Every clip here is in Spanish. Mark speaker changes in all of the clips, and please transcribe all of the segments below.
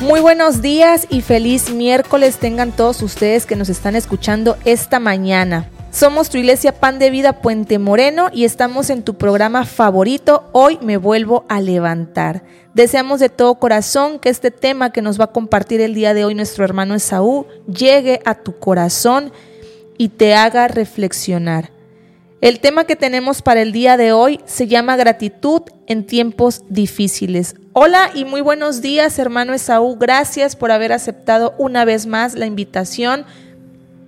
Speaker 1: Muy buenos días y feliz miércoles tengan todos ustedes que nos están escuchando esta mañana. Somos tu iglesia Pan de Vida Puente Moreno y estamos en tu programa favorito Hoy me vuelvo a levantar. Deseamos de todo corazón que este tema que nos va a compartir el día de hoy nuestro hermano Esaú llegue a tu corazón y te haga reflexionar. El tema que tenemos para el día de hoy se llama gratitud en tiempos difíciles. Hola y muy buenos días, hermano Esaú. Gracias por haber aceptado una vez más la invitación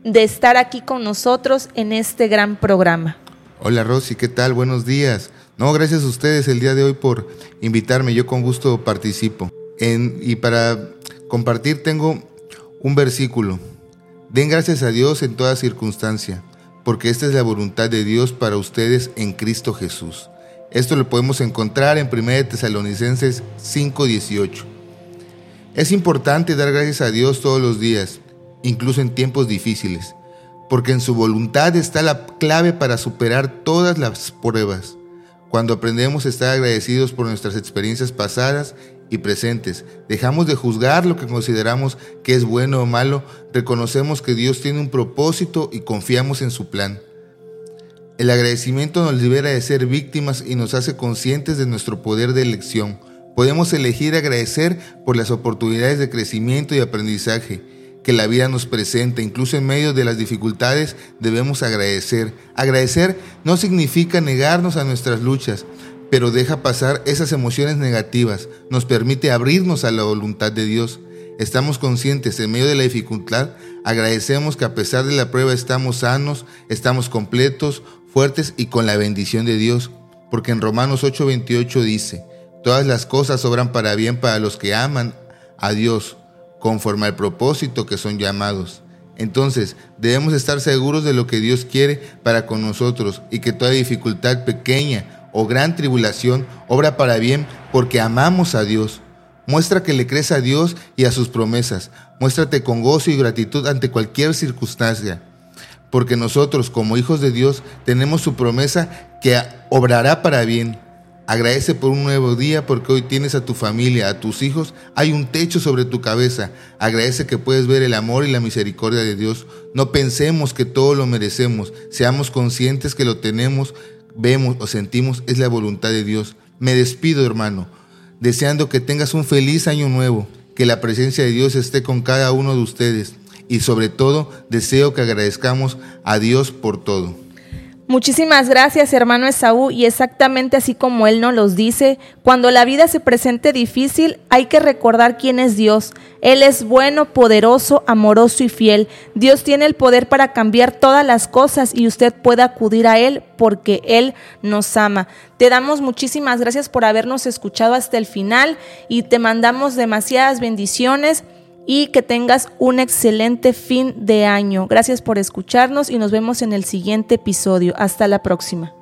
Speaker 1: de estar aquí con nosotros en este gran programa.
Speaker 2: Hola Rosy, ¿qué tal? Buenos días. No, gracias a ustedes el día de hoy por invitarme. Yo con gusto participo. y para compartir tengo un versículo. Den gracias a Dios en toda circunstancia porque esta es la voluntad de Dios para ustedes en Cristo Jesús. Esto lo podemos encontrar en 1 Tesalonicenses 5:18. Es importante dar gracias a Dios todos los días, incluso en tiempos difíciles, porque en su voluntad está la clave para superar todas las pruebas. Cuando aprendemos a estar agradecidos por nuestras experiencias pasadas y presentes. Dejamos de juzgar lo que consideramos que es bueno o malo, reconocemos que Dios tiene un propósito y confiamos en su plan. El agradecimiento nos libera de ser víctimas y nos hace conscientes de nuestro poder de elección. Podemos elegir agradecer por las oportunidades de crecimiento y aprendizaje que la vida nos presenta, incluso en medio de las dificultades debemos agradecer. Agradecer no significa negarnos a nuestras luchas, pero deja pasar esas emociones negativas, nos permite abrirnos a la voluntad de Dios. Estamos conscientes en medio de la dificultad, agradecemos que a pesar de la prueba estamos sanos, estamos completos, fuertes y con la bendición de Dios, porque en Romanos 8:28 dice, todas las cosas obran para bien para los que aman a Dios, conforme al propósito que son llamados. Entonces, debemos estar seguros de lo que Dios quiere para con nosotros y que toda dificultad pequeña o gran tribulación obra para bien porque amamos a Dios. Muestra que le crees a Dios y a sus promesas. Muéstrate con gozo y gratitud ante cualquier circunstancia. Porque nosotros, como hijos de Dios, tenemos su promesa que obrará para bien. Agradece por un nuevo día porque hoy tienes a tu familia, a tus hijos, hay un techo sobre tu cabeza. Agradece que puedes ver el amor y la misericordia de Dios. No pensemos que todo lo merecemos, seamos conscientes que lo tenemos vemos o sentimos es la voluntad de Dios. Me despido, hermano, deseando que tengas un feliz año nuevo, que la presencia de Dios esté con cada uno de ustedes y sobre todo deseo que agradezcamos a Dios por todo.
Speaker 1: Muchísimas gracias, hermano Esaú, y exactamente así como él nos los dice, cuando la vida se presente difícil, hay que recordar quién es Dios. Él es bueno, poderoso, amoroso y fiel. Dios tiene el poder para cambiar todas las cosas y usted puede acudir a Él porque Él nos ama. Te damos muchísimas gracias por habernos escuchado hasta el final y te mandamos demasiadas bendiciones y que tengas un excelente fin de año. Gracias por escucharnos y nos vemos en el siguiente episodio. Hasta la próxima.